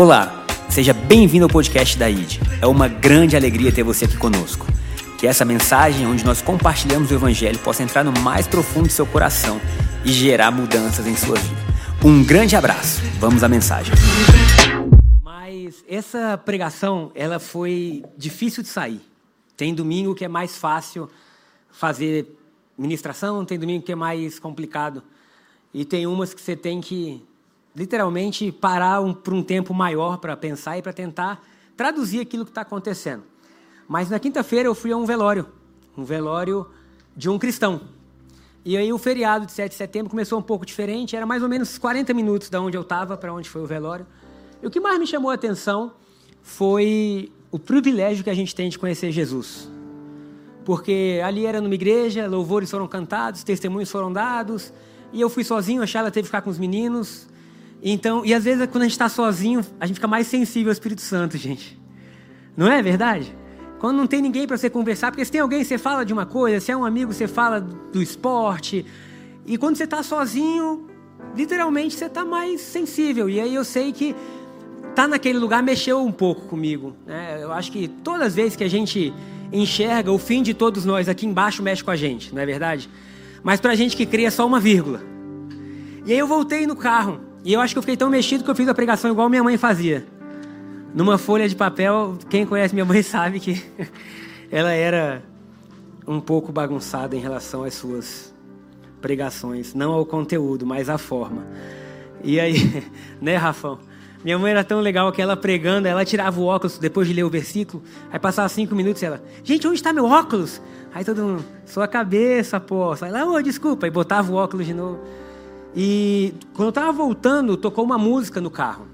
Olá, seja bem-vindo ao podcast da ID. É uma grande alegria ter você aqui conosco. Que essa mensagem, onde nós compartilhamos o Evangelho, possa entrar no mais profundo do seu coração e gerar mudanças em sua vida. Um grande abraço. Vamos à mensagem. Mas essa pregação, ela foi difícil de sair. Tem domingo que é mais fácil fazer ministração, tem domingo que é mais complicado. E tem umas que você tem que literalmente parar um, por um tempo maior para pensar e para tentar traduzir aquilo que está acontecendo. Mas na quinta-feira eu fui a um velório, um velório de um cristão. E aí o feriado de 7 de setembro começou um pouco diferente, era mais ou menos 40 minutos da onde eu estava para onde foi o velório. E o que mais me chamou a atenção foi o privilégio que a gente tem de conhecer Jesus. Porque ali era numa igreja, louvores foram cantados, testemunhos foram dados, e eu fui sozinho, a Charla teve que ficar com os meninos, então, e às vezes quando a gente está sozinho, a gente fica mais sensível ao Espírito Santo, gente. Não é verdade? Quando não tem ninguém para você conversar, porque se tem alguém, você fala de uma coisa, se é um amigo, você fala do esporte. E quando você está sozinho, literalmente você está mais sensível. E aí eu sei que tá naquele lugar mexeu um pouco comigo. Né? Eu acho que todas as vezes que a gente enxerga o fim de todos nós aqui embaixo mexe com a gente, não é verdade? Mas para a gente que cria é só uma vírgula. E aí eu voltei no carro e eu acho que eu fiquei tão mexido que eu fiz a pregação igual minha mãe fazia. Numa folha de papel, quem conhece minha mãe sabe que ela era um pouco bagunçada em relação às suas pregações, não ao conteúdo, mas à forma. E aí, né, Rafão? Minha mãe era tão legal que ela pregando, ela tirava o óculos depois de ler o versículo, aí passava cinco minutos e ela, gente, onde está meu óculos? Aí todo mundo, sua cabeça, pô. Aí lá, oh, desculpa, e botava o óculos de novo. E quando eu estava voltando, tocou uma música no carro.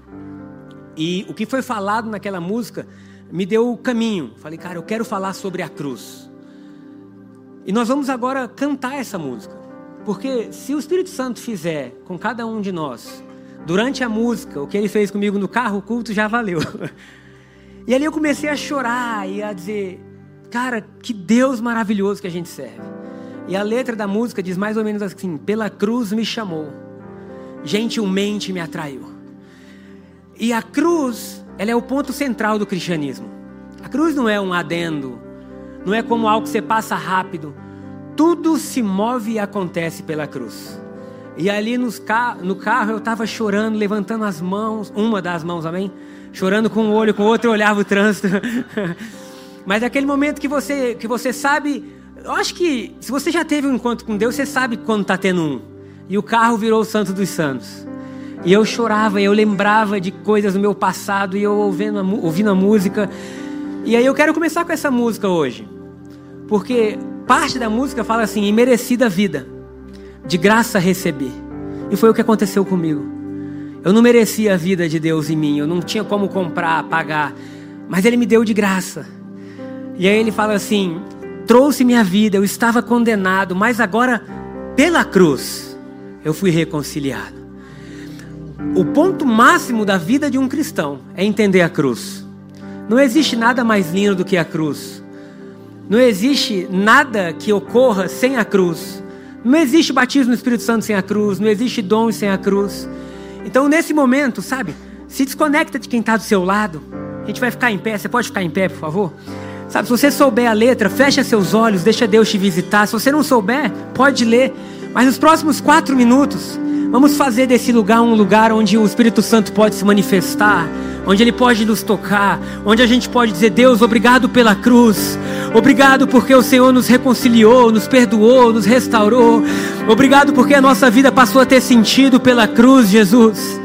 E o que foi falado naquela música me deu o caminho. Falei, cara, eu quero falar sobre a cruz. E nós vamos agora cantar essa música. Porque se o Espírito Santo fizer com cada um de nós, durante a música, o que ele fez comigo no carro, o culto já valeu. E ali eu comecei a chorar e a dizer, cara, que Deus maravilhoso que a gente serve. E a letra da música diz mais ou menos assim: Pela cruz me chamou, gentilmente me atraiu. E a cruz, ela é o ponto central do cristianismo. A cruz não é um adendo, não é como algo que você passa rápido. Tudo se move e acontece pela cruz. E ali nos ca no carro eu estava chorando, levantando as mãos, uma das mãos, amém? Chorando com um olho, com o outro eu olhava o trânsito. Mas é aquele momento que você, que você sabe eu acho que se você já teve um encontro com Deus, você sabe quando está tendo um. E o carro virou o santo dos santos. E eu chorava, eu lembrava de coisas do meu passado, e eu ouvindo a, ouvindo a música. E aí eu quero começar com essa música hoje. Porque parte da música fala assim: imerecida vida, de graça receber. E foi o que aconteceu comigo. Eu não merecia a vida de Deus em mim, eu não tinha como comprar, pagar, mas Ele me deu de graça. E aí ele fala assim: trouxe minha vida, eu estava condenado, mas agora, pela cruz, eu fui reconciliado. O ponto máximo da vida de um cristão é entender a cruz. Não existe nada mais lindo do que a cruz. Não existe nada que ocorra sem a cruz. Não existe batismo no Espírito Santo sem a cruz. Não existe dom sem a cruz. Então, nesse momento, sabe, se desconecta de quem está do seu lado. A gente vai ficar em pé. Você pode ficar em pé, por favor? Sabe, se você souber a letra, fecha seus olhos, deixa Deus te visitar. Se você não souber, pode ler. Mas nos próximos quatro minutos, vamos fazer desse lugar um lugar onde o Espírito Santo pode se manifestar, onde ele pode nos tocar, onde a gente pode dizer: Deus, obrigado pela cruz, obrigado porque o Senhor nos reconciliou, nos perdoou, nos restaurou, obrigado porque a nossa vida passou a ter sentido pela cruz, Jesus.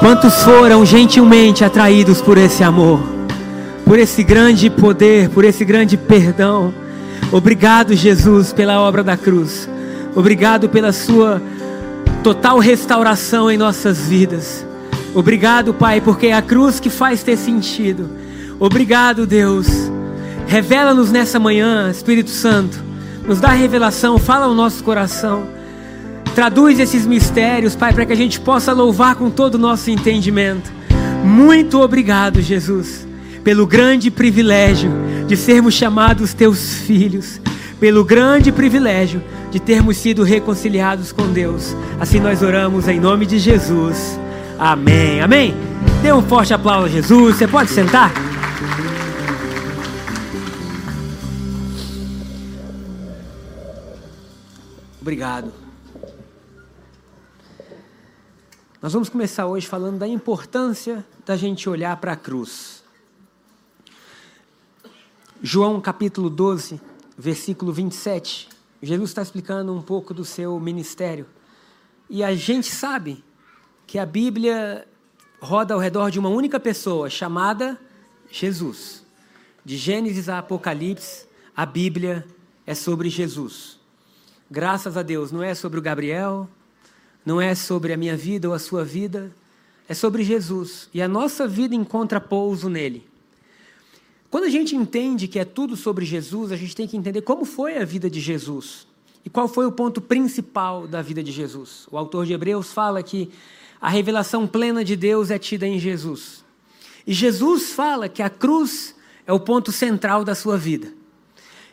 Quantos foram gentilmente atraídos por esse amor, por esse grande poder, por esse grande perdão? Obrigado, Jesus, pela obra da cruz. Obrigado pela sua total restauração em nossas vidas. Obrigado, Pai, porque é a cruz que faz ter sentido. Obrigado, Deus. Revela-nos nessa manhã, Espírito Santo. Nos dá revelação, fala ao nosso coração. Traduz esses mistérios, Pai, para que a gente possa louvar com todo o nosso entendimento. Muito obrigado, Jesus, pelo grande privilégio de sermos chamados teus filhos, pelo grande privilégio de termos sido reconciliados com Deus. Assim nós oramos em nome de Jesus. Amém. Amém. Dê um forte aplauso a Jesus. Você pode sentar? Obrigado. Nós vamos começar hoje falando da importância da gente olhar para a cruz. João capítulo 12, versículo 27. Jesus está explicando um pouco do seu ministério. E a gente sabe que a Bíblia roda ao redor de uma única pessoa, chamada Jesus. De Gênesis a Apocalipse, a Bíblia é sobre Jesus. Graças a Deus, não é sobre o Gabriel, não é sobre a minha vida ou a sua vida, é sobre Jesus. E a nossa vida encontra pouso nele. Quando a gente entende que é tudo sobre Jesus, a gente tem que entender como foi a vida de Jesus e qual foi o ponto principal da vida de Jesus. O autor de Hebreus fala que a revelação plena de Deus é tida em Jesus. E Jesus fala que a cruz é o ponto central da sua vida.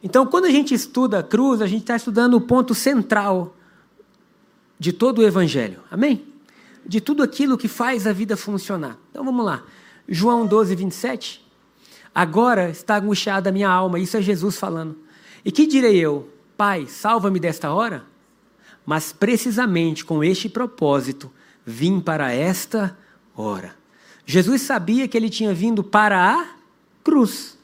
Então, quando a gente estuda a cruz, a gente está estudando o ponto central de todo o Evangelho. Amém? De tudo aquilo que faz a vida funcionar. Então vamos lá. João 12, 27. Agora está angustiada a minha alma. Isso é Jesus falando. E que direi eu? Pai, salva-me desta hora? Mas precisamente com este propósito vim para esta Ora, Jesus sabia que ele tinha vindo para a cruz.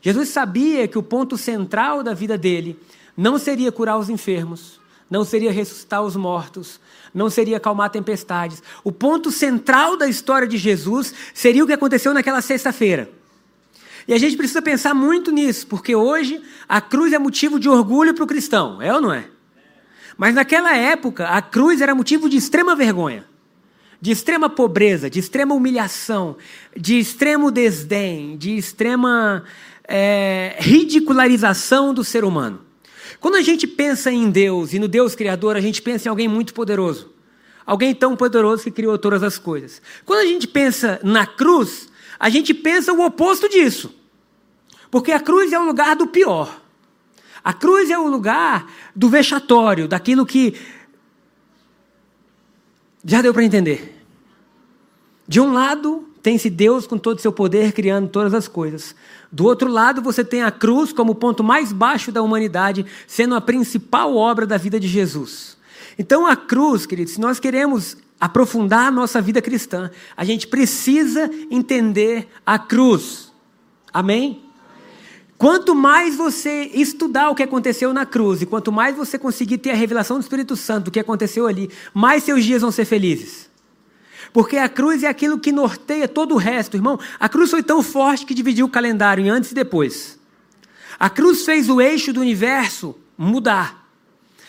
Jesus sabia que o ponto central da vida dele não seria curar os enfermos, não seria ressuscitar os mortos, não seria acalmar tempestades. O ponto central da história de Jesus seria o que aconteceu naquela sexta-feira. E a gente precisa pensar muito nisso, porque hoje a cruz é motivo de orgulho para o cristão, é ou não é? Mas naquela época, a cruz era motivo de extrema vergonha, de extrema pobreza, de extrema humilhação, de extremo desdém, de extrema é, ridicularização do ser humano. Quando a gente pensa em Deus e no Deus Criador, a gente pensa em alguém muito poderoso. Alguém tão poderoso que criou todas as coisas. Quando a gente pensa na cruz, a gente pensa o oposto disso. Porque a cruz é o lugar do pior. A cruz é o lugar do vexatório, daquilo que. Já deu para entender. De um lado, tem-se Deus com todo o seu poder criando todas as coisas. Do outro lado, você tem a cruz como o ponto mais baixo da humanidade, sendo a principal obra da vida de Jesus. Então, a cruz, queridos, se nós queremos aprofundar a nossa vida cristã, a gente precisa entender a cruz. Amém? Quanto mais você estudar o que aconteceu na cruz, e quanto mais você conseguir ter a revelação do Espírito Santo do que aconteceu ali, mais seus dias vão ser felizes. Porque a cruz é aquilo que norteia todo o resto, irmão. A cruz foi tão forte que dividiu o calendário em antes e depois. A cruz fez o eixo do universo mudar.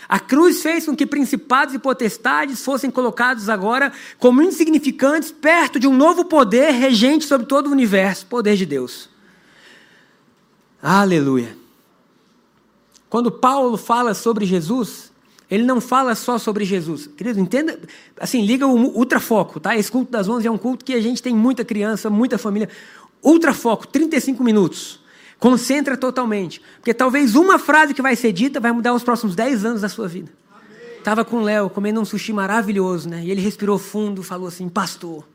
A cruz fez com que principados e potestades fossem colocados agora como insignificantes perto de um novo poder regente sobre todo o universo poder de Deus. Aleluia. Quando Paulo fala sobre Jesus, ele não fala só sobre Jesus. Querido, entenda, assim, liga o ultrafoco, tá? Esse culto das 11 é um culto que a gente tem muita criança, muita família. Ultrafoco, 35 minutos. Concentra totalmente. Porque talvez uma frase que vai ser dita vai mudar os próximos 10 anos da sua vida. Estava com o Léo comendo um sushi maravilhoso, né? E ele respirou fundo falou assim: Pastor,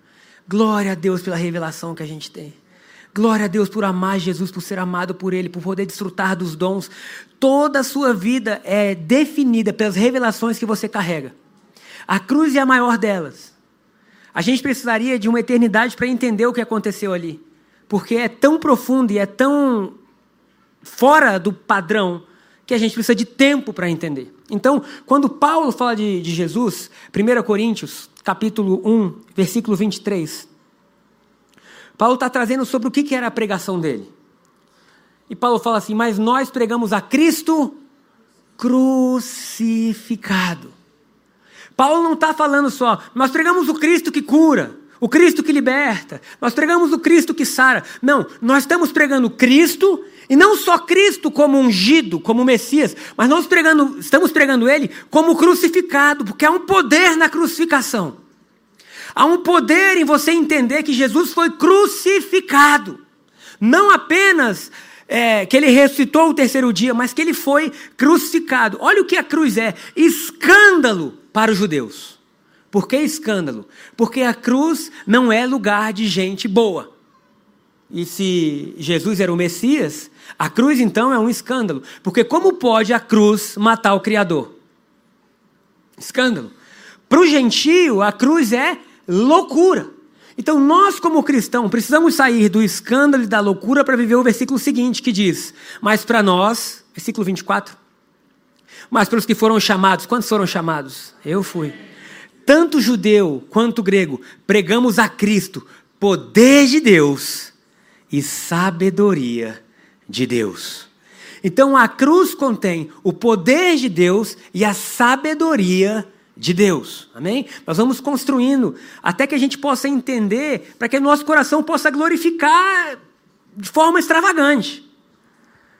glória a Deus pela revelação que a gente tem. Glória a Deus por amar Jesus, por ser amado por Ele, por poder desfrutar dos dons. Toda a sua vida é definida pelas revelações que você carrega. A cruz é a maior delas. A gente precisaria de uma eternidade para entender o que aconteceu ali. Porque é tão profundo e é tão fora do padrão que a gente precisa de tempo para entender. Então, quando Paulo fala de, de Jesus, 1 Coríntios, capítulo 1, versículo 23, Paulo está trazendo sobre o que era a pregação dele. E Paulo fala assim: Mas nós pregamos a Cristo crucificado. Paulo não está falando só, nós pregamos o Cristo que cura, o Cristo que liberta, nós pregamos o Cristo que sara. Não, nós estamos pregando Cristo, e não só Cristo como ungido, como Messias, mas nós pregando, estamos pregando Ele como crucificado, porque há um poder na crucificação. Há um poder em você entender que Jesus foi crucificado. Não apenas é, que ele ressuscitou o terceiro dia, mas que ele foi crucificado. Olha o que a cruz é: escândalo para os judeus. Por que escândalo? Porque a cruz não é lugar de gente boa. E se Jesus era o Messias, a cruz então é um escândalo. Porque como pode a cruz matar o Criador? Escândalo. Para o gentio, a cruz é loucura. Então, nós, como cristãos, precisamos sair do escândalo e da loucura para viver o versículo seguinte, que diz: Mas para nós, versículo 24, mas para os que foram chamados, quantos foram chamados? Eu fui. Tanto judeu quanto grego, pregamos a Cristo, poder de Deus e sabedoria de Deus. Então a cruz contém o poder de Deus e a sabedoria de Deus. Amém? Nós vamos construindo até que a gente possa entender, para que nosso coração possa glorificar de forma extravagante.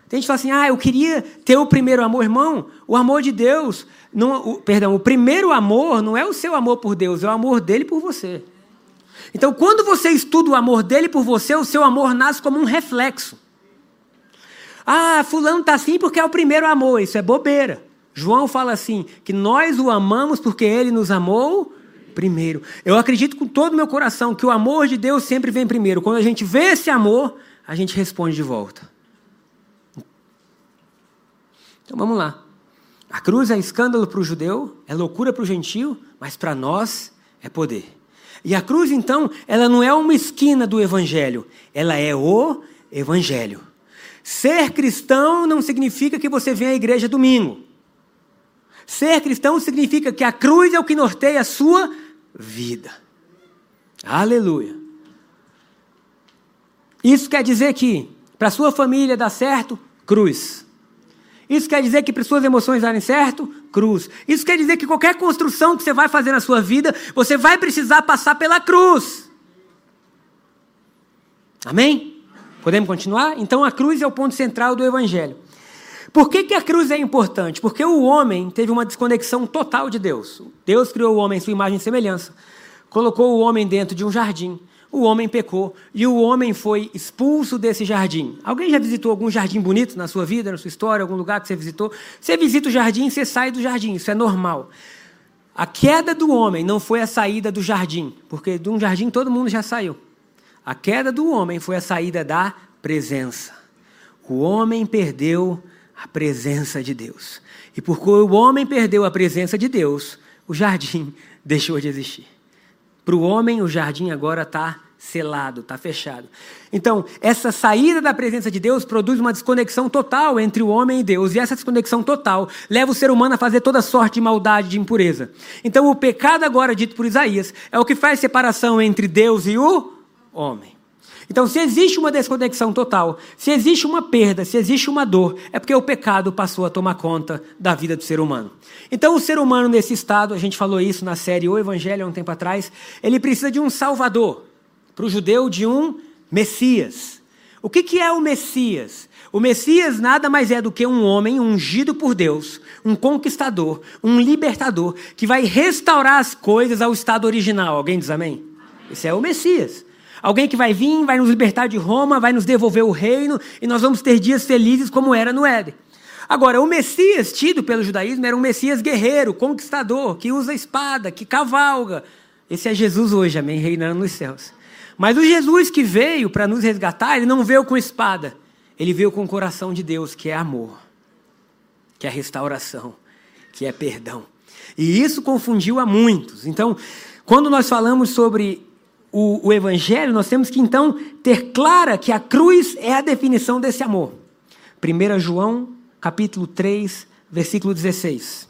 Tem gente que fala assim: ah, eu queria ter o primeiro amor, irmão. O amor de Deus, não, o, perdão, o primeiro amor não é o seu amor por Deus, é o amor dele por você. Então, quando você estuda o amor dele por você, o seu amor nasce como um reflexo. Ah, fulano está assim porque é o primeiro amor. Isso é bobeira. João fala assim: que nós o amamos porque ele nos amou primeiro. Eu acredito com todo o meu coração que o amor de Deus sempre vem primeiro. Quando a gente vê esse amor, a gente responde de volta. Então vamos lá. A cruz é escândalo para o judeu, é loucura para o gentio, mas para nós é poder. E a cruz, então, ela não é uma esquina do evangelho, ela é o evangelho. Ser cristão não significa que você vem à igreja domingo. Ser cristão significa que a cruz é o que norteia a sua vida. Aleluia. Isso quer dizer que para sua família dar certo, cruz. Isso quer dizer que para suas emoções darem certo, cruz. Isso quer dizer que qualquer construção que você vai fazer na sua vida, você vai precisar passar pela cruz. Amém? Podemos continuar? Então a cruz é o ponto central do evangelho. Por que, que a cruz é importante? Porque o homem teve uma desconexão total de Deus. Deus criou o homem em sua imagem e semelhança, colocou o homem dentro de um jardim. O homem pecou e o homem foi expulso desse jardim. Alguém já visitou algum jardim bonito na sua vida, na sua história, algum lugar que você visitou? Você visita o jardim, você sai do jardim, isso é normal. A queda do homem não foi a saída do jardim, porque de um jardim todo mundo já saiu. A queda do homem foi a saída da presença. O homem perdeu a presença de Deus. E porque o homem perdeu a presença de Deus, o jardim deixou de existir. Para o homem, o jardim agora está selado, está fechado. Então, essa saída da presença de Deus produz uma desconexão total entre o homem e Deus. E essa desconexão total leva o ser humano a fazer toda sorte de maldade, de impureza. Então, o pecado, agora dito por Isaías, é o que faz separação entre Deus e o homem. Então, se existe uma desconexão total, se existe uma perda, se existe uma dor, é porque o pecado passou a tomar conta da vida do ser humano. Então, o ser humano nesse estado, a gente falou isso na série O Evangelho há um tempo atrás, ele precisa de um salvador. Para o judeu, de um Messias. O que, que é o Messias? O Messias nada mais é do que um homem ungido por Deus, um conquistador, um libertador, que vai restaurar as coisas ao estado original. Alguém diz amém? Esse é o Messias. Alguém que vai vir, vai nos libertar de Roma, vai nos devolver o reino e nós vamos ter dias felizes como era no Éden. Agora, o Messias tido pelo judaísmo era um Messias guerreiro, conquistador, que usa espada, que cavalga. Esse é Jesus hoje, amém, reinando nos céus. Mas o Jesus que veio para nos resgatar, ele não veio com espada. Ele veio com o coração de Deus, que é amor, que é restauração, que é perdão. E isso confundiu a muitos. Então, quando nós falamos sobre o, o Evangelho, nós temos que então ter clara que a cruz é a definição desse amor. 1 João, capítulo 3, versículo 16.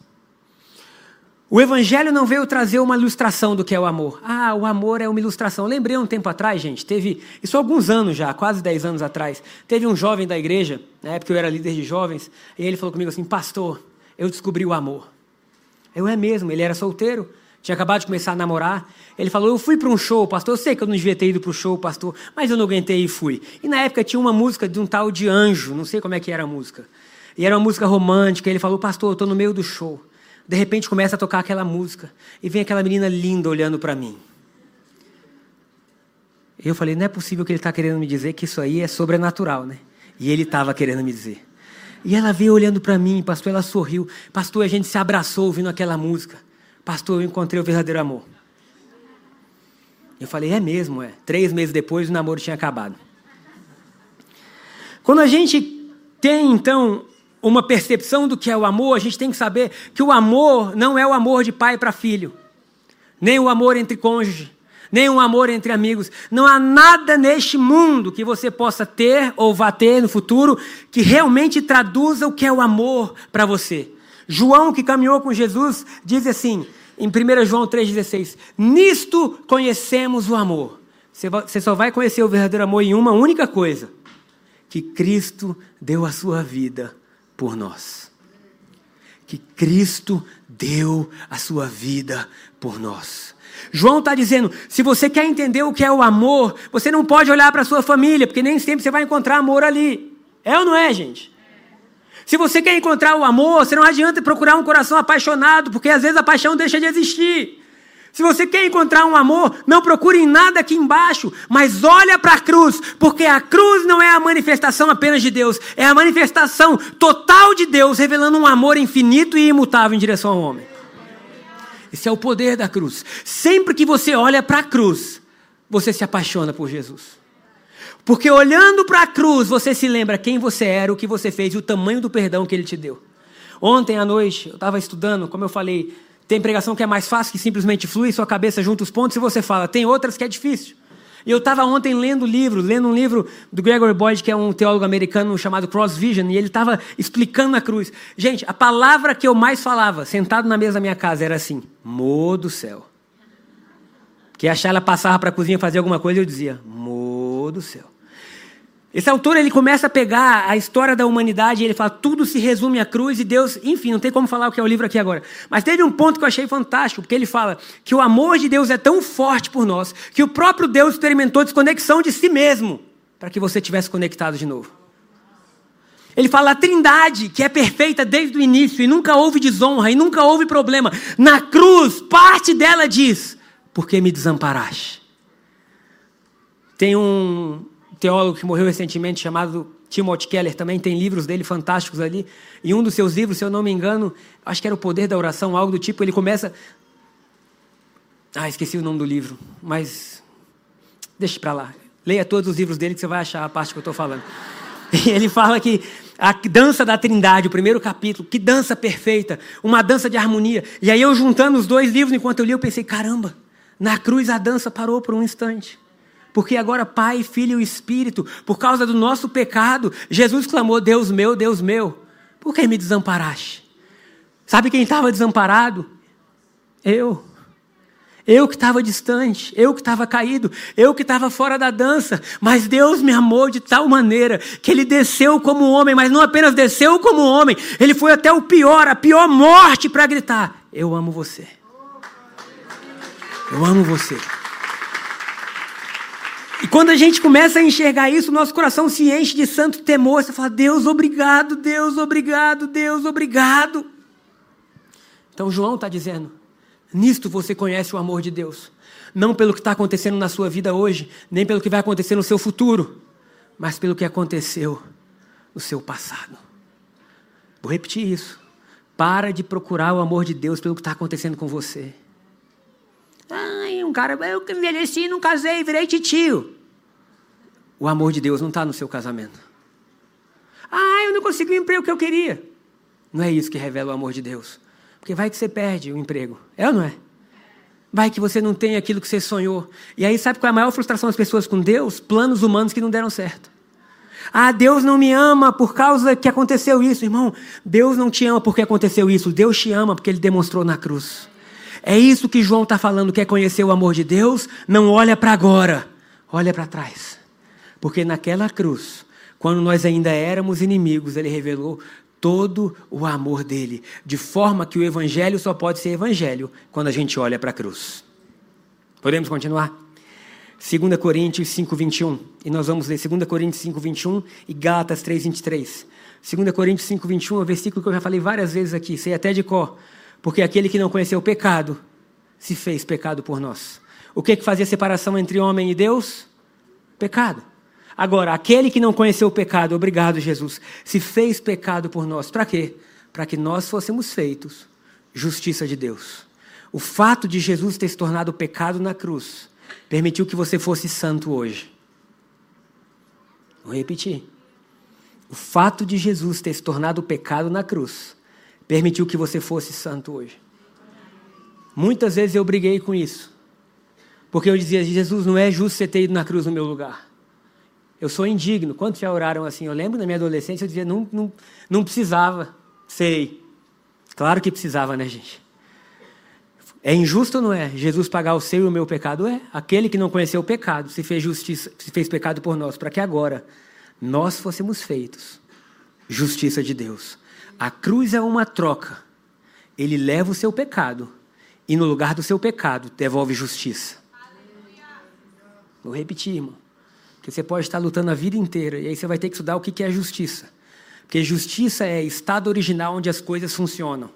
O Evangelho não veio trazer uma ilustração do que é o amor. Ah, o amor é uma ilustração. Lembrei um tempo atrás, gente, teve, isso há alguns anos já, quase 10 anos atrás, teve um jovem da igreja, na época eu era líder de jovens, e ele falou comigo assim: Pastor, eu descobri o amor. Eu é mesmo, ele era solteiro, tinha acabado de começar a namorar. Ele falou: Eu fui para um show, pastor. Eu sei que eu não devia ter ido para o show, pastor, mas eu não aguentei e fui. E na época tinha uma música de um tal de anjo, não sei como é que era a música. E era uma música romântica. Ele falou: Pastor, eu estou no meio do show. De repente começa a tocar aquela música. E vem aquela menina linda olhando para mim. Eu falei: Não é possível que ele está querendo me dizer que isso aí é sobrenatural, né? E ele estava querendo me dizer. E ela veio olhando para mim, pastor, ela sorriu. Pastor, a gente se abraçou ouvindo aquela música. Pastor, eu encontrei o verdadeiro amor. Eu falei, é mesmo, é. Três meses depois o namoro tinha acabado. Quando a gente tem, então, uma percepção do que é o amor, a gente tem que saber que o amor não é o amor de pai para filho, nem o amor entre cônjuge, nem o amor entre amigos. Não há nada neste mundo que você possa ter ou vá ter no futuro que realmente traduza o que é o amor para você. João, que caminhou com Jesus, diz assim, em 1 João 3,16: Nisto conhecemos o amor. Você só vai conhecer o verdadeiro amor em uma única coisa: que Cristo deu a sua vida por nós. Que Cristo deu a sua vida por nós. João está dizendo: se você quer entender o que é o amor, você não pode olhar para a sua família, porque nem sempre você vai encontrar amor ali. É ou não é, gente? Se você quer encontrar o amor, você não adianta procurar um coração apaixonado, porque às vezes a paixão deixa de existir. Se você quer encontrar um amor, não procure em nada aqui embaixo, mas olha para a cruz, porque a cruz não é a manifestação apenas de Deus, é a manifestação total de Deus, revelando um amor infinito e imutável em direção ao homem. Esse é o poder da cruz. Sempre que você olha para a cruz, você se apaixona por Jesus. Porque olhando para a cruz, você se lembra quem você era, o que você fez e o tamanho do perdão que ele te deu. Ontem à noite, eu estava estudando, como eu falei, Tem pregação que é mais fácil, que simplesmente flui, sua cabeça junta os pontos e você fala. Tem outras que é difícil. E eu estava ontem lendo livro, lendo um livro do Gregory Boyd, que é um teólogo americano chamado Cross Vision, e ele estava explicando a cruz. Gente, a palavra que eu mais falava, sentado na mesa da minha casa, era assim: Mo do céu. Que achar ela passava para a cozinha fazer alguma coisa, eu dizia: Mo do céu. Esse autor ele começa a pegar a história da humanidade e ele fala tudo se resume à cruz e Deus, enfim, não tem como falar o que é o livro aqui agora. Mas teve um ponto que eu achei fantástico, porque ele fala que o amor de Deus é tão forte por nós que o próprio Deus experimentou desconexão de si mesmo para que você tivesse conectado de novo. Ele fala a Trindade, que é perfeita desde o início e nunca houve desonra e nunca houve problema. Na cruz, parte dela diz: "Por que me desamparaste?" Tem um teólogo que morreu recentemente chamado Timothy Keller, também tem livros dele fantásticos ali. E um dos seus livros, se eu não me engano, acho que era O Poder da Oração, algo do tipo, ele começa. Ah, esqueci o nome do livro, mas deixe para lá. Leia todos os livros dele que você vai achar a parte que eu estou falando. E ele fala que a dança da Trindade, o primeiro capítulo, que dança perfeita, uma dança de harmonia. E aí eu juntando os dois livros enquanto eu li, eu pensei, caramba, na cruz a dança parou por um instante. Porque agora Pai, Filho e Espírito, por causa do nosso pecado, Jesus clamou: Deus meu, Deus meu, por que me desamparaste? Sabe quem estava desamparado? Eu. Eu que estava distante, eu que estava caído, eu que estava fora da dança, mas Deus me amou de tal maneira que Ele desceu como homem, mas não apenas desceu como homem, Ele foi até o pior, a pior morte para gritar: Eu amo você. Eu amo você. E quando a gente começa a enxergar isso, nosso coração se enche de santo temor. Você fala, Deus, obrigado, Deus, obrigado, Deus, obrigado. Então João está dizendo: nisto você conhece o amor de Deus. Não pelo que está acontecendo na sua vida hoje, nem pelo que vai acontecer no seu futuro, mas pelo que aconteceu no seu passado. Vou repetir isso. Para de procurar o amor de Deus pelo que está acontecendo com você. Ai, um cara, eu envelheci, não casei, virei titio. O amor de Deus não está no seu casamento. Ah, eu não consegui o emprego que eu queria. Não é isso que revela o amor de Deus. Porque vai que você perde o emprego. É ou não é? Vai que você não tem aquilo que você sonhou. E aí, sabe qual é a maior frustração das pessoas com Deus? Planos humanos que não deram certo. Ah, Deus não me ama por causa que aconteceu isso. Irmão, Deus não te ama porque aconteceu isso. Deus te ama porque Ele demonstrou na cruz. É isso que João está falando. Quer conhecer o amor de Deus? Não olha para agora. Olha para trás. Porque naquela cruz, quando nós ainda éramos inimigos, ele revelou todo o amor dele, de forma que o evangelho só pode ser evangelho quando a gente olha para a cruz. Podemos continuar? 2 Coríntios 5:21. E nós vamos ler 2 Coríntios 5:21 e Gálatas 3:23. 2 Coríntios 5:21 é um versículo que eu já falei várias vezes aqui, sei até de cor. Porque aquele que não conheceu o pecado se fez pecado por nós. O que que fazia separação entre homem e Deus? Pecado. Agora, aquele que não conheceu o pecado, obrigado, Jesus, se fez pecado por nós. Para quê? Para que nós fôssemos feitos justiça de Deus. O fato de Jesus ter se tornado pecado na cruz permitiu que você fosse santo hoje. Vou repetir. O fato de Jesus ter se tornado pecado na cruz permitiu que você fosse santo hoje. Muitas vezes eu briguei com isso. Porque eu dizia, Jesus, não é justo você ter ido na cruz no meu lugar. Eu sou indigno. Quantos já oraram assim? Eu lembro na minha adolescência, eu dizia, não, não, não precisava. Sei. Claro que precisava, né, gente? É injusto ou não é? Jesus pagar o seu e o meu pecado? É. Aquele que não conheceu o pecado se fez, justiça, se fez pecado por nós, para que agora nós fôssemos feitos justiça de Deus. A cruz é uma troca. Ele leva o seu pecado e no lugar do seu pecado devolve justiça. Vou repetir, irmão. Porque você pode estar lutando a vida inteira e aí você vai ter que estudar o que é justiça. Porque justiça é estado original onde as coisas funcionam.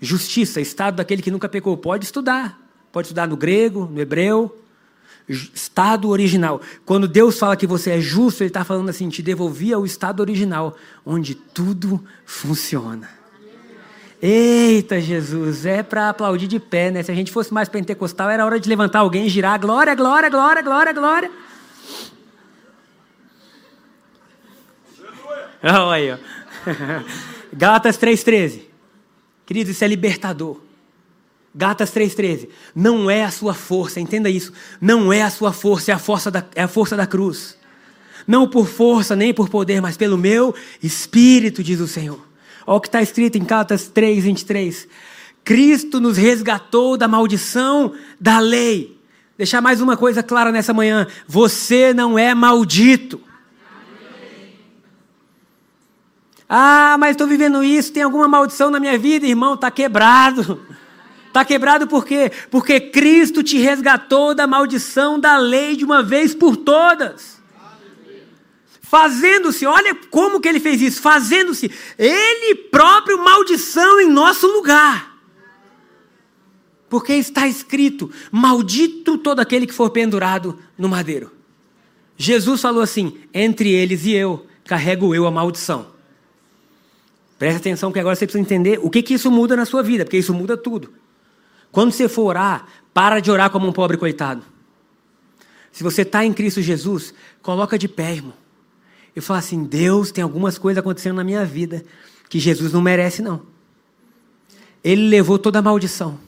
Justiça, estado daquele que nunca pecou. Pode estudar. Pode estudar no grego, no hebreu. Estado original. Quando Deus fala que você é justo, Ele está falando assim: te devolvia o estado original, onde tudo funciona. Eita Jesus, é para aplaudir de pé, né? Se a gente fosse mais pentecostal, era hora de levantar alguém e girar glória, glória, glória, glória, glória. Olha aí, ó. Gálatas 3,13. Queridos, isso é libertador. Gatas 3,13. Não é a sua força, entenda isso. Não é a sua força, é a força da, é a força da cruz. Não por força nem por poder, mas pelo meu espírito, diz o Senhor. Olha o que está escrito em Gatas 3, 23. Cristo nos resgatou da maldição da lei. Deixar mais uma coisa clara nessa manhã: você não é maldito. Ah, mas estou vivendo isso, tem alguma maldição na minha vida, irmão, está quebrado. Está quebrado por quê? Porque Cristo te resgatou da maldição da lei de uma vez por todas. Fazendo-se, olha como que ele fez isso, fazendo-se ele próprio maldição em nosso lugar. Porque está escrito: Maldito todo aquele que for pendurado no madeiro. Jesus falou assim: Entre eles e eu, carrego eu a maldição. Preste atenção que agora você precisa entender o que, que isso muda na sua vida, porque isso muda tudo. Quando você for orar, para de orar como um pobre coitado. Se você está em Cristo Jesus, coloca de pé, irmão. E fala assim: Deus, tem algumas coisas acontecendo na minha vida que Jesus não merece, não. Ele levou toda a maldição.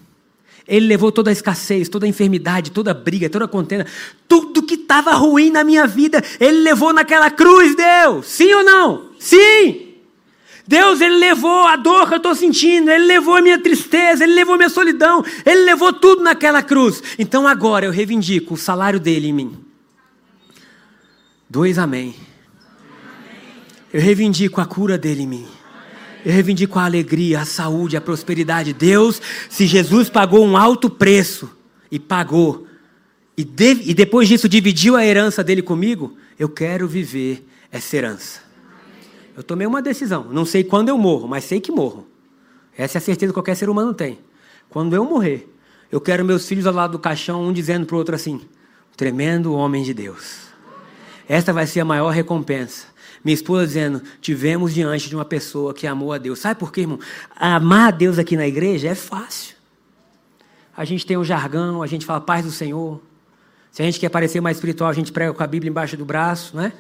Ele levou toda a escassez, toda a enfermidade, toda a briga, toda a contenda, tudo que estava ruim na minha vida, ele levou naquela cruz, Deus. Sim ou não? Sim! Deus, Ele levou a dor que eu estou sentindo, Ele levou a minha tristeza, Ele levou a minha solidão, Ele levou tudo naquela cruz. Então agora eu reivindico o salário dele em mim. Dois amém. Eu reivindico a cura dele em mim. Eu reivindico a alegria, a saúde, a prosperidade. Deus, se Jesus pagou um alto preço e pagou, e, de, e depois disso dividiu a herança dele comigo, eu quero viver essa herança. Eu tomei uma decisão. Não sei quando eu morro, mas sei que morro. Essa é a certeza que qualquer ser humano tem. Quando eu morrer, eu quero meus filhos ao lado do caixão, um dizendo para o outro assim: tremendo homem de Deus. Esta vai ser a maior recompensa. Minha esposa dizendo: tivemos diante de uma pessoa que amou a Deus. Sabe por quê, irmão? Amar a Deus aqui na igreja é fácil. A gente tem um jargão, a gente fala paz do Senhor. Se a gente quer parecer mais espiritual, a gente prega com a Bíblia embaixo do braço, não é?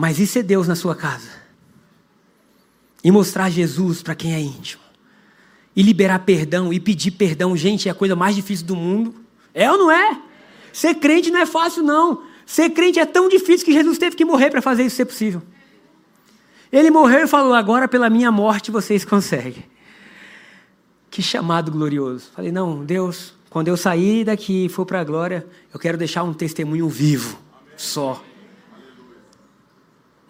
Mas isso é Deus na sua casa. E mostrar Jesus para quem é íntimo. E liberar perdão e pedir perdão, gente, é a coisa mais difícil do mundo. É ou não é? Ser crente não é fácil, não. Ser crente é tão difícil que Jesus teve que morrer para fazer isso ser possível. Ele morreu e falou: Agora pela minha morte vocês conseguem. Que chamado glorioso. Falei: Não, Deus, quando eu sair daqui e for para a glória, eu quero deixar um testemunho vivo, só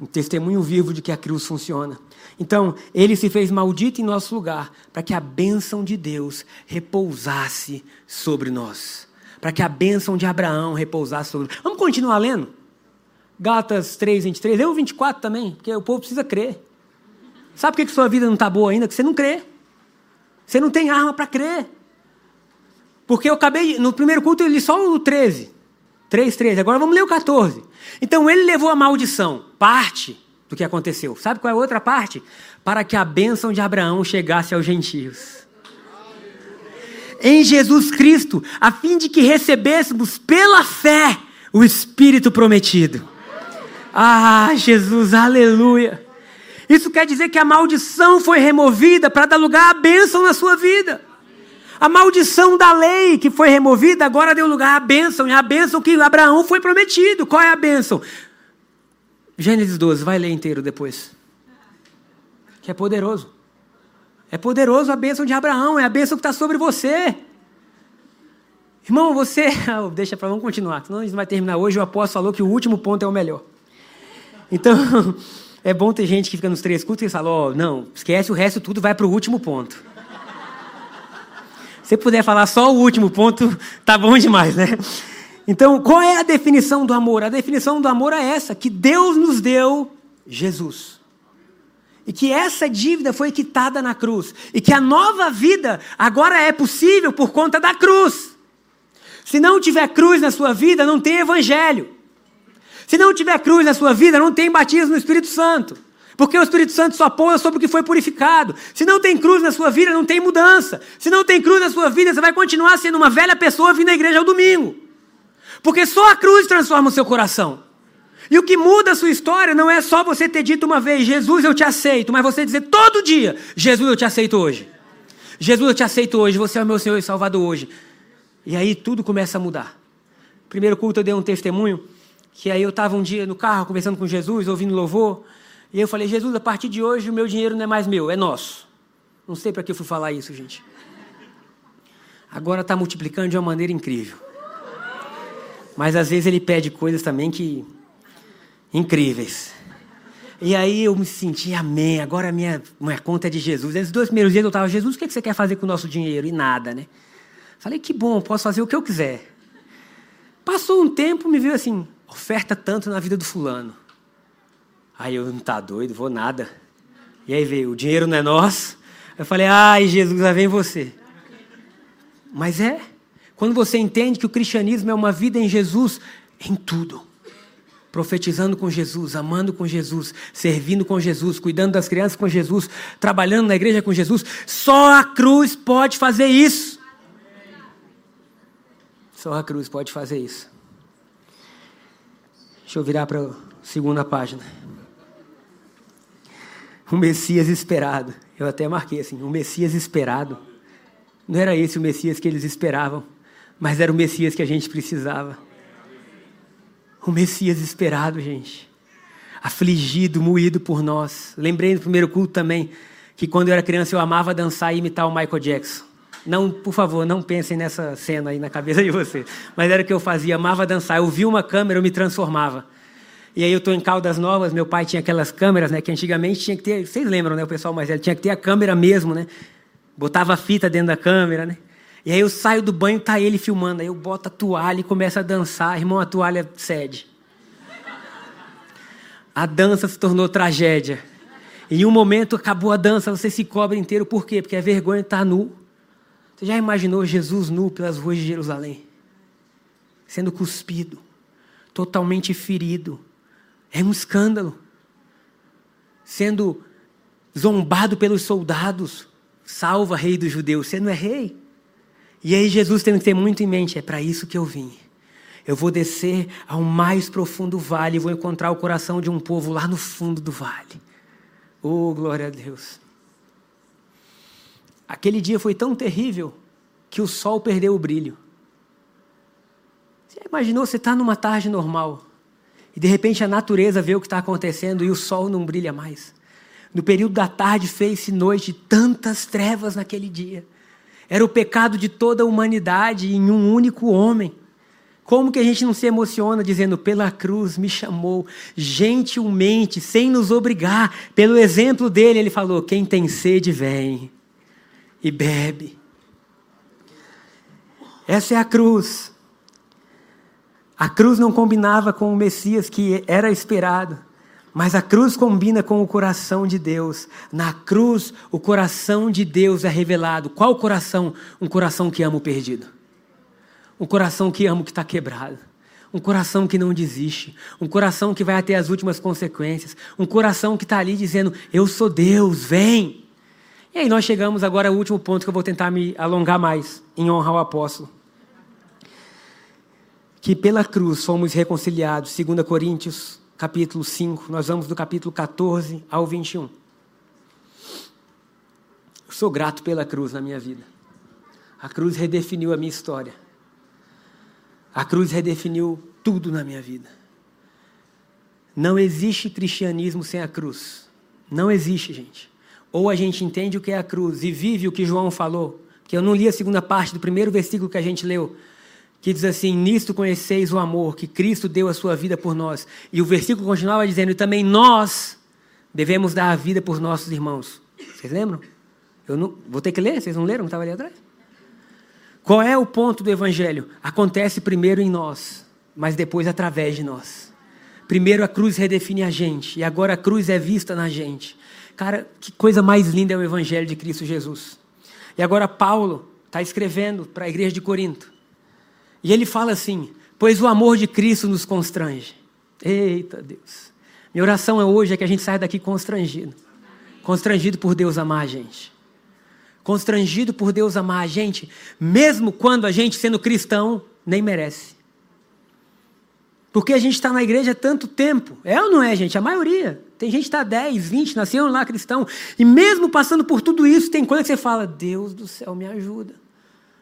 um testemunho vivo de que a cruz funciona. Então, ele se fez maldito em nosso lugar, para que a bênção de Deus repousasse sobre nós. Para que a bênção de Abraão repousasse sobre nós. Vamos continuar lendo? Gatas 3, 23. Leu 24 também, porque o povo precisa crer. Sabe por que sua vida não está boa ainda? Que você não crê. Você não tem arma para crer. Porque eu acabei, no primeiro culto, eu li só o 13. 3, 13. Agora vamos ler o 14. Então ele levou a maldição, parte do que aconteceu. Sabe qual é a outra parte? Para que a bênção de Abraão chegasse aos gentios. Em Jesus Cristo, a fim de que recebêssemos pela fé o Espírito prometido. Ah, Jesus, aleluia. Isso quer dizer que a maldição foi removida para dar lugar à bênção na sua vida. A maldição da lei que foi removida agora deu lugar à bênção, e a bênção que Abraão foi prometido. Qual é a bênção? Gênesis 12, vai ler inteiro depois. Que é poderoso. É poderoso a bênção de Abraão, é a bênção que está sobre você. Irmão, você. Deixa para vamos continuar, senão a gente vai terminar hoje. O apóstolo falou que o último ponto é o melhor. Então, é bom ter gente que fica nos três cultos e fala: Ó, oh, não, esquece o resto, tudo vai para o último ponto. Se puder falar só o último ponto, tá bom demais, né? Então, qual é a definição do amor? A definição do amor é essa: que Deus nos deu Jesus. E que essa dívida foi quitada na cruz. E que a nova vida agora é possível por conta da cruz. Se não tiver cruz na sua vida, não tem evangelho. Se não tiver cruz na sua vida, não tem batismo no Espírito Santo. Porque o Espírito Santo só pousa sobre o que foi purificado. Se não tem cruz na sua vida, não tem mudança. Se não tem cruz na sua vida, você vai continuar sendo uma velha pessoa vindo à igreja ao domingo. Porque só a cruz transforma o seu coração. E o que muda a sua história não é só você ter dito uma vez, Jesus, eu te aceito, mas você dizer todo dia, Jesus, eu te aceito hoje. Jesus, eu te aceito hoje, você é o meu Senhor e Salvador hoje. E aí tudo começa a mudar. Primeiro culto eu dei um testemunho, que aí eu estava um dia no carro conversando com Jesus, ouvindo louvor, e eu falei, Jesus, a partir de hoje o meu dinheiro não é mais meu, é nosso. Não sei para que eu fui falar isso, gente. Agora está multiplicando de uma maneira incrível. Mas às vezes ele pede coisas também que incríveis. E aí eu me senti, amém, agora minha, minha conta é de Jesus. Esses dois primeiros dias eu estava, Jesus, o que você quer fazer com o nosso dinheiro? E nada, né? Falei, que bom, posso fazer o que eu quiser. Passou um tempo, me viu assim, oferta tanto na vida do fulano. Aí eu, não tá doido, vou nada. E aí veio, o dinheiro não é nosso. Eu falei, ai Jesus, lá vem você. Mas é, quando você entende que o cristianismo é uma vida em Jesus, em tudo profetizando com Jesus, amando com Jesus, servindo com Jesus, cuidando das crianças com Jesus, trabalhando na igreja com Jesus, só a cruz pode fazer isso. Só a cruz pode fazer isso. Deixa eu virar para a segunda página. O Messias esperado. Eu até marquei assim: o Messias esperado. Não era esse o Messias que eles esperavam, mas era o Messias que a gente precisava. O Messias esperado, gente. Afligido, moído por nós. Lembrei no primeiro culto também que quando eu era criança eu amava dançar e imitar o Michael Jackson. Não, por favor, não pensem nessa cena aí na cabeça de vocês. Mas era o que eu fazia, amava dançar. Eu via uma câmera, eu me transformava. E aí eu estou em Caldas Novas, meu pai tinha aquelas câmeras, né? Que antigamente tinha que ter. Vocês lembram, né? O pessoal mais velho tinha que ter a câmera mesmo, né? Botava a fita dentro da câmera, né? E aí eu saio do banho, tá ele filmando. Aí eu boto a toalha e começo a dançar. Irmão, a toalha cede. A dança se tornou tragédia. Em um momento acabou a dança, você se cobre inteiro. Por quê? Porque a vergonha está nu. Você já imaginou Jesus nu pelas ruas de Jerusalém? Sendo cuspido, totalmente ferido. É um escândalo. Sendo zombado pelos soldados. Salva, rei dos judeus. Você não é rei? E aí Jesus tem que ter muito em mente: é para isso que eu vim. Eu vou descer ao mais profundo vale e vou encontrar o coração de um povo lá no fundo do vale. Oh, glória a Deus. Aquele dia foi tão terrível que o sol perdeu o brilho. Você imaginou você está numa tarde normal e de repente a natureza vê o que está acontecendo e o sol não brilha mais. No período da tarde fez-se noite, tantas trevas naquele dia. Era o pecado de toda a humanidade em um único homem. Como que a gente não se emociona dizendo, pela cruz me chamou, gentilmente, sem nos obrigar, pelo exemplo dele, ele falou: quem tem sede, vem e bebe. Essa é a cruz. A cruz não combinava com o Messias que era esperado. Mas a cruz combina com o coração de Deus. Na cruz, o coração de Deus é revelado. Qual coração? Um coração que ama o perdido. Um coração que ama o que está quebrado. Um coração que não desiste. Um coração que vai até as últimas consequências. Um coração que está ali dizendo: Eu sou Deus, vem. E aí nós chegamos agora ao último ponto que eu vou tentar me alongar mais, em honra ao apóstolo. Que pela cruz fomos reconciliados, 2 Coríntios capítulo 5, nós vamos do capítulo 14 ao 21. Eu sou grato pela cruz na minha vida. A cruz redefiniu a minha história. A cruz redefiniu tudo na minha vida. Não existe cristianismo sem a cruz. Não existe, gente. Ou a gente entende o que é a cruz e vive o que João falou, que eu não li a segunda parte do primeiro versículo que a gente leu, que diz assim: Nisto conheceis o amor, que Cristo deu a sua vida por nós. E o versículo continuava dizendo: E também nós devemos dar a vida por nossos irmãos. Vocês lembram? Eu não, vou ter que ler, vocês não leram? Estava ali atrás? Qual é o ponto do Evangelho? Acontece primeiro em nós, mas depois através de nós. Primeiro a cruz redefine a gente, e agora a cruz é vista na gente. Cara, que coisa mais linda é o Evangelho de Cristo Jesus. E agora Paulo está escrevendo para a igreja de Corinto. E ele fala assim: Pois o amor de Cristo nos constrange. Eita Deus. Minha oração é hoje é que a gente saia daqui constrangido. Constrangido por Deus amar a gente. Constrangido por Deus amar a gente, mesmo quando a gente, sendo cristão, nem merece. Porque a gente está na igreja há tanto tempo. É ou não é, gente? A maioria. Tem gente que está 10, 20, nasceu lá cristão. E mesmo passando por tudo isso, tem coisa que você fala: Deus do céu, me ajuda.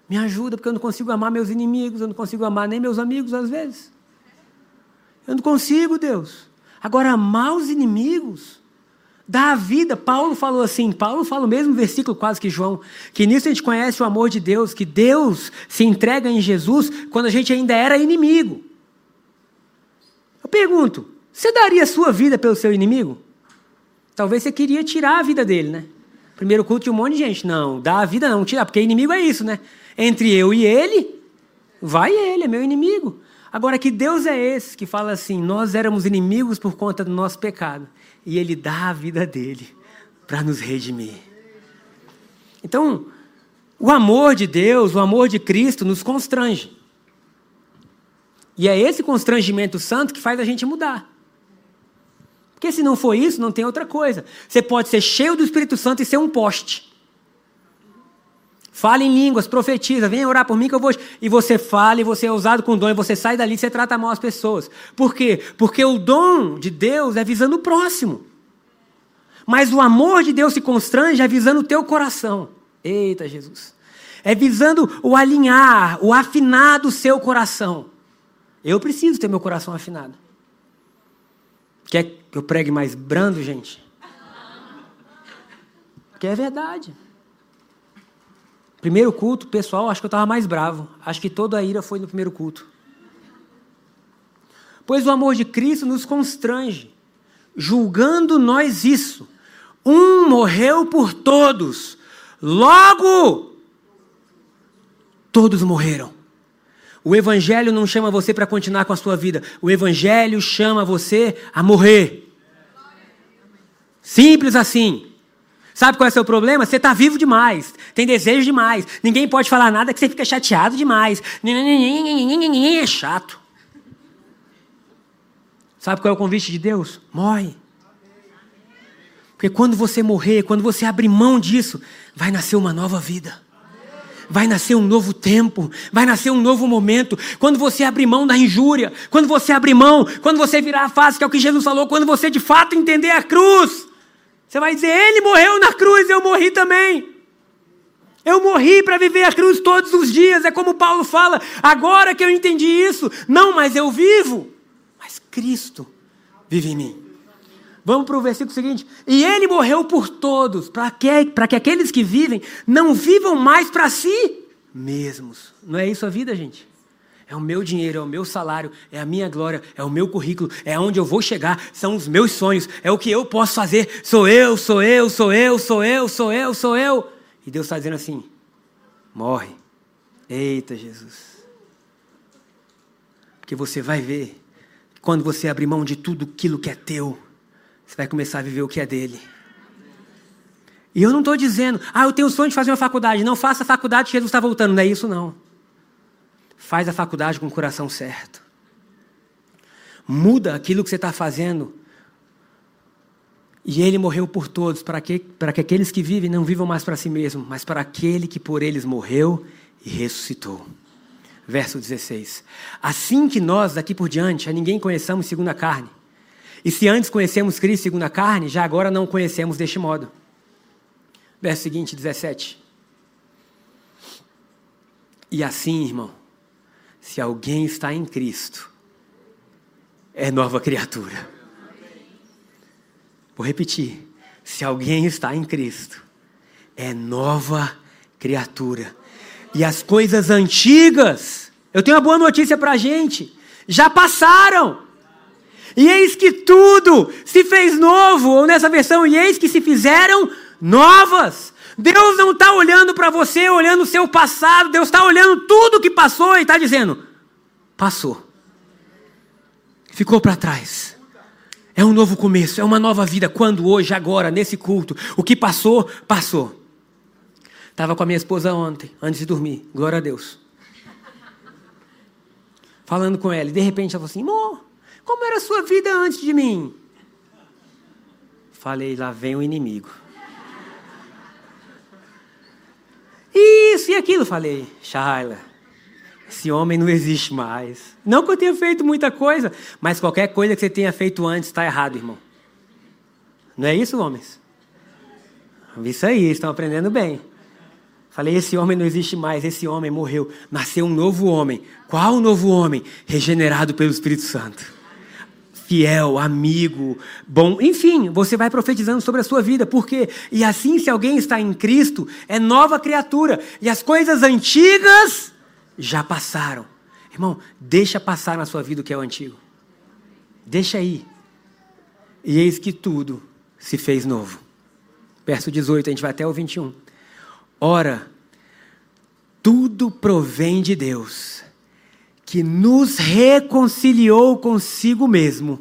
Me ajuda, porque eu não consigo amar meus inimigos, eu não consigo amar nem meus amigos às vezes. Eu não consigo, Deus. Agora, amar os inimigos, dar a vida. Paulo falou assim, Paulo fala o mesmo versículo quase que João, que nisso a gente conhece o amor de Deus, que Deus se entrega em Jesus quando a gente ainda era inimigo. Eu pergunto, você daria a sua vida pelo seu inimigo? Talvez você queria tirar a vida dele, né? Primeiro culto de um monte de gente. Não, dá a vida não, tirar, porque inimigo é isso, né? Entre eu e ele, vai ele, é meu inimigo. Agora, que Deus é esse que fala assim: nós éramos inimigos por conta do nosso pecado, e Ele dá a vida dele para nos redimir. Então, o amor de Deus, o amor de Cristo nos constrange. E é esse constrangimento santo que faz a gente mudar. Porque se não for isso, não tem outra coisa. Você pode ser cheio do Espírito Santo e ser um poste. Fala em línguas, profetiza, venha orar por mim que eu vou. E você fala, e você é usado com dom, e você sai dali e você trata mal as pessoas. Por quê? Porque o dom de Deus é visando o próximo. Mas o amor de Deus se constrange é visando o teu coração. Eita, Jesus. É visando o alinhar, o afinar do seu coração. Eu preciso ter meu coração afinado. Quer que eu pregue mais brando, gente? Que é verdade. Primeiro culto, pessoal, acho que eu estava mais bravo. Acho que toda a ira foi no primeiro culto. Pois o amor de Cristo nos constrange, julgando nós isso. Um morreu por todos, logo todos morreram. O Evangelho não chama você para continuar com a sua vida, o Evangelho chama você a morrer. Simples assim. Sabe qual é o seu problema? Você está vivo demais, tem desejo demais, ninguém pode falar nada que você fica chateado demais. É chato. Sabe qual é o convite de Deus? Morre. Porque quando você morrer, quando você abrir mão disso, vai nascer uma nova vida. Vai nascer um novo tempo, vai nascer um novo momento. Quando você abrir mão da injúria, quando você abrir mão, quando você virar a face, que é o que Jesus falou, quando você de fato entender a cruz, você vai dizer: Ele morreu na cruz, eu morri também. Eu morri para viver a cruz todos os dias. É como Paulo fala: agora que eu entendi isso, não mais eu vivo, mas Cristo vive em mim. Vamos para o versículo seguinte. E ele morreu por todos, para que, que aqueles que vivem não vivam mais para si mesmos. Não é isso a vida, gente? É o meu dinheiro, é o meu salário, é a minha glória, é o meu currículo, é onde eu vou chegar, são os meus sonhos, é o que eu posso fazer. Sou eu, sou eu, sou eu, sou eu, sou eu, sou eu. E Deus está dizendo assim: morre. Eita, Jesus. Porque você vai ver, quando você abrir mão de tudo aquilo que é teu, você vai começar a viver o que é dele. E eu não estou dizendo, ah, eu tenho o sonho de fazer uma faculdade. Não faça a faculdade, Jesus está voltando. Não é isso, não. Faz a faculdade com o coração certo. Muda aquilo que você está fazendo. E ele morreu por todos, para que, para que aqueles que vivem não vivam mais para si mesmos, mas para aquele que por eles morreu e ressuscitou. Verso 16. Assim que nós, daqui por diante, a ninguém conheçamos segundo a carne. E se antes conhecemos Cristo segundo a carne, já agora não conhecemos deste modo. Verso seguinte, 17. E assim, irmão, se alguém está em Cristo, é nova criatura. Vou repetir. Se alguém está em Cristo, é nova criatura. E as coisas antigas, eu tenho uma boa notícia para a gente, já passaram. E eis que tudo se fez novo, ou nessa versão, e eis que se fizeram novas. Deus não está olhando para você, olhando o seu passado, Deus está olhando tudo que passou e está dizendo: passou, ficou para trás. É um novo começo, é uma nova vida. Quando hoje, agora, nesse culto, o que passou, passou. Estava com a minha esposa ontem, antes de dormir, glória a Deus. Falando com ela, e de repente ela falou assim: amor, como era a sua vida antes de mim? Falei, lá vem o inimigo. Isso e aquilo, falei, Shaila. Esse homem não existe mais. Não que eu tenha feito muita coisa, mas qualquer coisa que você tenha feito antes está errado, irmão. Não é isso, homens? Isso aí, estão aprendendo bem. Falei, esse homem não existe mais, esse homem morreu. Nasceu um novo homem. Qual novo homem? Regenerado pelo Espírito Santo. Fiel, amigo, bom, enfim, você vai profetizando sobre a sua vida, porque e assim se alguém está em Cristo, é nova criatura, e as coisas antigas já passaram. Irmão, deixa passar na sua vida o que é o antigo. Deixa aí. E eis que tudo se fez novo. Verso 18, a gente vai até o 21. Ora, tudo provém de Deus, que nos reconciliou consigo mesmo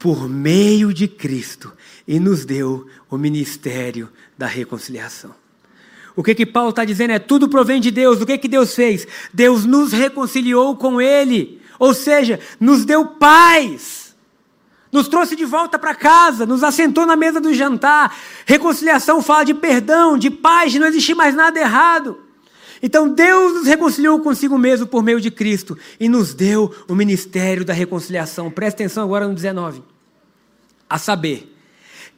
por meio de Cristo e nos deu o ministério da reconciliação. O que que Paulo está dizendo é tudo provém de Deus. O que que Deus fez? Deus nos reconciliou com Ele, ou seja, nos deu paz, nos trouxe de volta para casa, nos assentou na mesa do jantar. Reconciliação fala de perdão, de paz, de não existir mais nada errado. Então Deus nos reconciliou consigo mesmo por meio de Cristo e nos deu o ministério da reconciliação. Presta atenção agora no 19. A saber,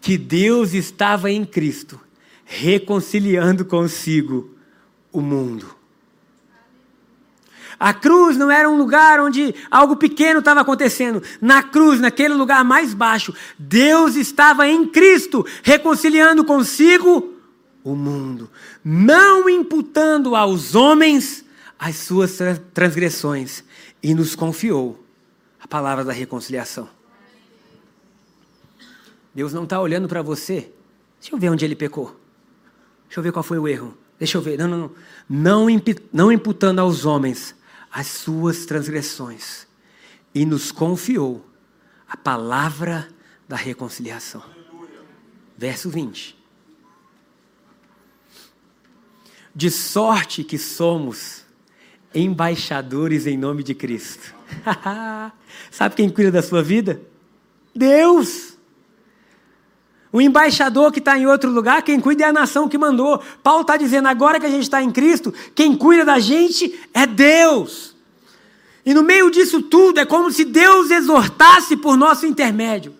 que Deus estava em Cristo reconciliando consigo o mundo. A cruz não era um lugar onde algo pequeno estava acontecendo. Na cruz, naquele lugar mais baixo, Deus estava em Cristo, reconciliando consigo o mundo, não imputando aos homens as suas transgressões, e nos confiou a palavra da reconciliação. Deus não está olhando para você. Deixa eu ver onde ele pecou. Deixa eu ver qual foi o erro. Deixa eu ver. Não, não, não. Não, não imputando aos homens as suas transgressões. E nos confiou a palavra da reconciliação. Verso 20. De sorte que somos embaixadores em nome de Cristo. Sabe quem cuida da sua vida? Deus. O embaixador que está em outro lugar, quem cuida é a nação que mandou. Paulo está dizendo: agora que a gente está em Cristo, quem cuida da gente é Deus. E no meio disso tudo, é como se Deus exortasse por nosso intermédio.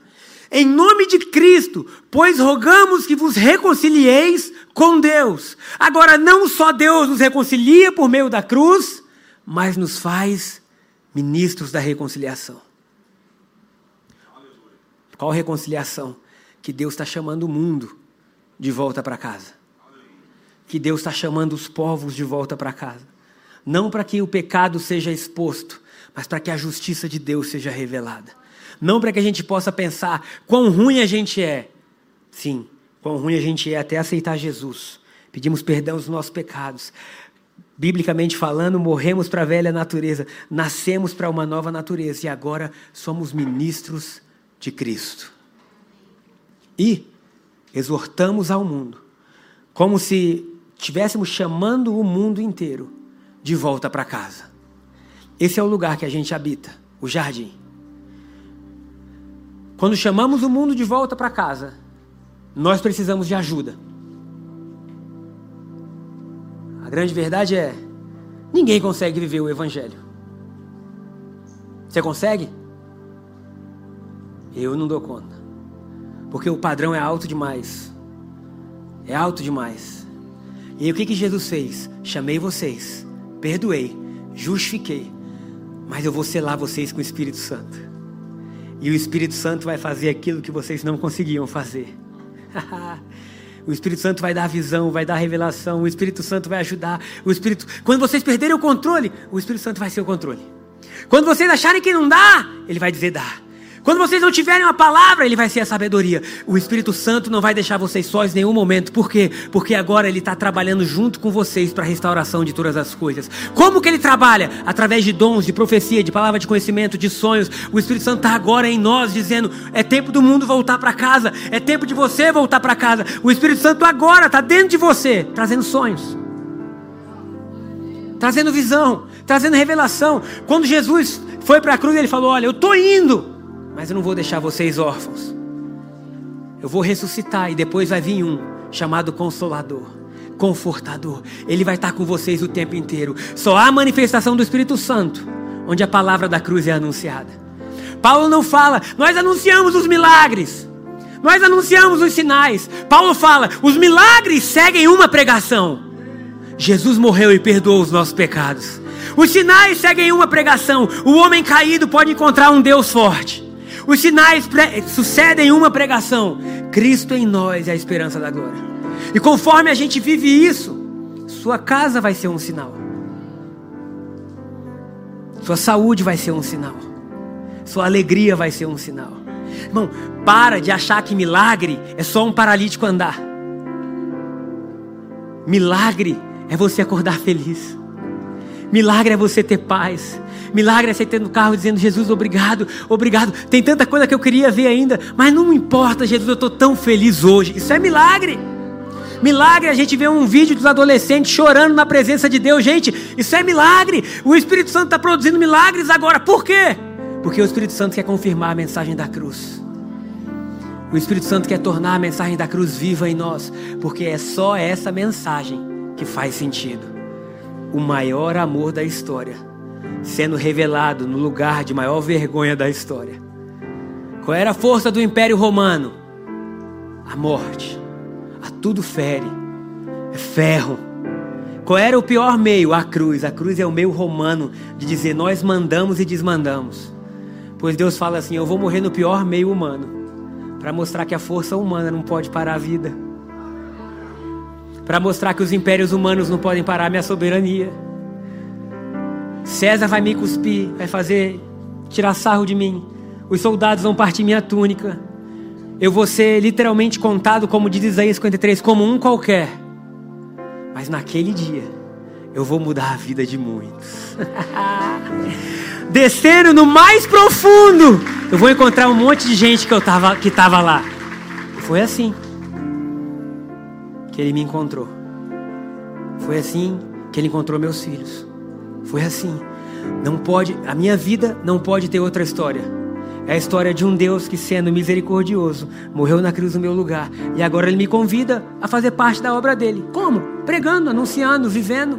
Em nome de Cristo, pois rogamos que vos reconcilieis com Deus. Agora, não só Deus nos reconcilia por meio da cruz, mas nos faz ministros da reconciliação. Qual reconciliação? que Deus está chamando o mundo de volta para casa. Que Deus está chamando os povos de volta para casa. Não para que o pecado seja exposto, mas para que a justiça de Deus seja revelada. Não para que a gente possa pensar quão ruim a gente é. Sim, quão ruim a gente é até aceitar Jesus. Pedimos perdão dos nossos pecados. Biblicamente falando, morremos para a velha natureza, nascemos para uma nova natureza e agora somos ministros de Cristo e exortamos ao mundo, como se estivéssemos chamando o mundo inteiro de volta para casa. Esse é o lugar que a gente habita, o jardim. Quando chamamos o mundo de volta para casa, nós precisamos de ajuda. A grande verdade é: ninguém consegue viver o Evangelho. Você consegue? Eu não dou conta. Porque o padrão é alto demais. É alto demais. E aí, o que, que Jesus fez? Chamei vocês, perdoei, justifiquei, mas eu vou selar vocês com o Espírito Santo. E o Espírito Santo vai fazer aquilo que vocês não conseguiam fazer. o Espírito Santo vai dar visão, vai dar revelação, o Espírito Santo vai ajudar. O Espírito, quando vocês perderem o controle, o Espírito Santo vai ser o controle. Quando vocês acharem que não dá, ele vai dizer dá. Quando vocês não tiverem uma palavra, Ele vai ser a sabedoria. O Espírito Santo não vai deixar vocês sós em nenhum momento. Por quê? Porque agora Ele está trabalhando junto com vocês para a restauração de todas as coisas. Como que Ele trabalha? Através de dons, de profecia, de palavra de conhecimento, de sonhos. O Espírito Santo está agora em nós, dizendo: é tempo do mundo voltar para casa. É tempo de você voltar para casa. O Espírito Santo agora está dentro de você, trazendo sonhos. Trazendo visão, trazendo revelação. Quando Jesus foi para a cruz, ele falou: Olha, eu estou indo, mas eu não vou deixar vocês órfãos. Eu vou ressuscitar e depois vai vir um chamado Consolador. confortador. Ele vai estar com vocês o tempo inteiro. Só há manifestação do Espírito Santo onde a palavra da cruz é anunciada. Paulo não fala, nós anunciamos os milagres. Nós anunciamos os sinais. Paulo fala, os milagres seguem uma pregação. Jesus morreu e perdoou os nossos pecados. Os sinais seguem uma pregação. O homem caído pode encontrar um Deus forte. Os sinais sucedem uma pregação. Cristo em nós é a esperança da glória. E conforme a gente vive isso, sua casa vai ser um sinal. Sua saúde vai ser um sinal. Sua alegria vai ser um sinal. Irmão, para de achar que milagre é só um paralítico andar. Milagre é você acordar feliz. Milagre é você ter paz. Milagre é você ter no carro dizendo: Jesus, obrigado, obrigado. Tem tanta coisa que eu queria ver ainda, mas não importa, Jesus, eu estou tão feliz hoje. Isso é milagre. Milagre é a gente ver um vídeo dos adolescentes chorando na presença de Deus. Gente, isso é milagre. O Espírito Santo está produzindo milagres agora. Por quê? Porque o Espírito Santo quer confirmar a mensagem da cruz. O Espírito Santo quer tornar a mensagem da cruz viva em nós. Porque é só essa mensagem que faz sentido. O maior amor da história sendo revelado no lugar de maior vergonha da história. Qual era a força do Império Romano? A morte a tudo fere, é ferro. Qual era o pior meio? A cruz. A cruz é o meio romano de dizer nós mandamos e desmandamos. Pois Deus fala assim: eu vou morrer no pior meio humano, para mostrar que a força humana não pode parar a vida, para mostrar que os impérios humanos não podem parar minha soberania. César vai me cuspir, vai fazer tirar sarro de mim. Os soldados vão partir minha túnica eu vou ser literalmente contado, como diz Isaías 53, como um qualquer. Mas naquele dia, eu vou mudar a vida de muitos. Descendo no mais profundo, eu vou encontrar um monte de gente que eu tava, que estava lá. Foi assim ele me encontrou. Foi assim que ele encontrou meus filhos. Foi assim. Não pode, a minha vida não pode ter outra história. É a história de um Deus que, sendo misericordioso, morreu na cruz no meu lugar. E agora Ele me convida a fazer parte da obra dele. Como? Pregando, anunciando, vivendo.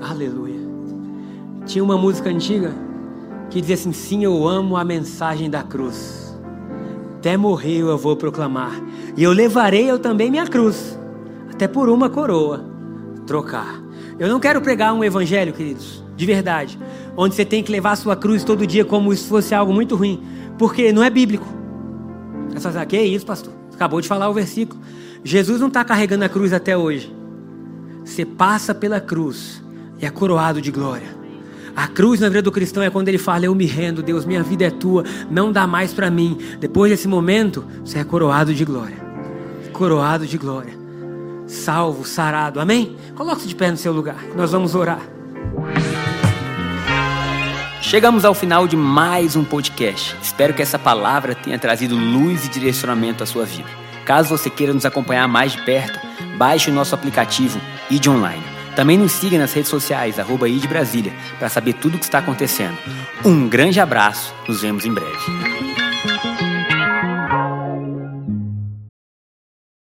Aleluia. Tinha uma música antiga que dizia assim: Sim, eu amo a mensagem da cruz. Até morrer eu vou proclamar. E eu levarei eu também minha cruz, até por uma coroa trocar. Eu não quero pregar um evangelho, queridos, de verdade onde você tem que levar a sua cruz todo dia como se fosse algo muito ruim, porque não é bíblico. É só dizer, que isso, pastor? Acabou de falar o versículo. Jesus não está carregando a cruz até hoje. Você passa pela cruz e é coroado de glória. A cruz na vida do cristão é quando ele fala: Eu me rendo, Deus, minha vida é tua, não dá mais para mim. Depois desse momento, você é coroado de glória. Coroado de glória. Salvo, sarado. Amém? Coloque-se de pé no seu lugar. Nós vamos orar. Chegamos ao final de mais um podcast. Espero que essa palavra tenha trazido luz e direcionamento à sua vida. Caso você queira nos acompanhar mais de perto, baixe o nosso aplicativo ID Online. Também nos siga nas redes sociais, arroba Brasília, para saber tudo o que está acontecendo. Um grande abraço, nos vemos em breve.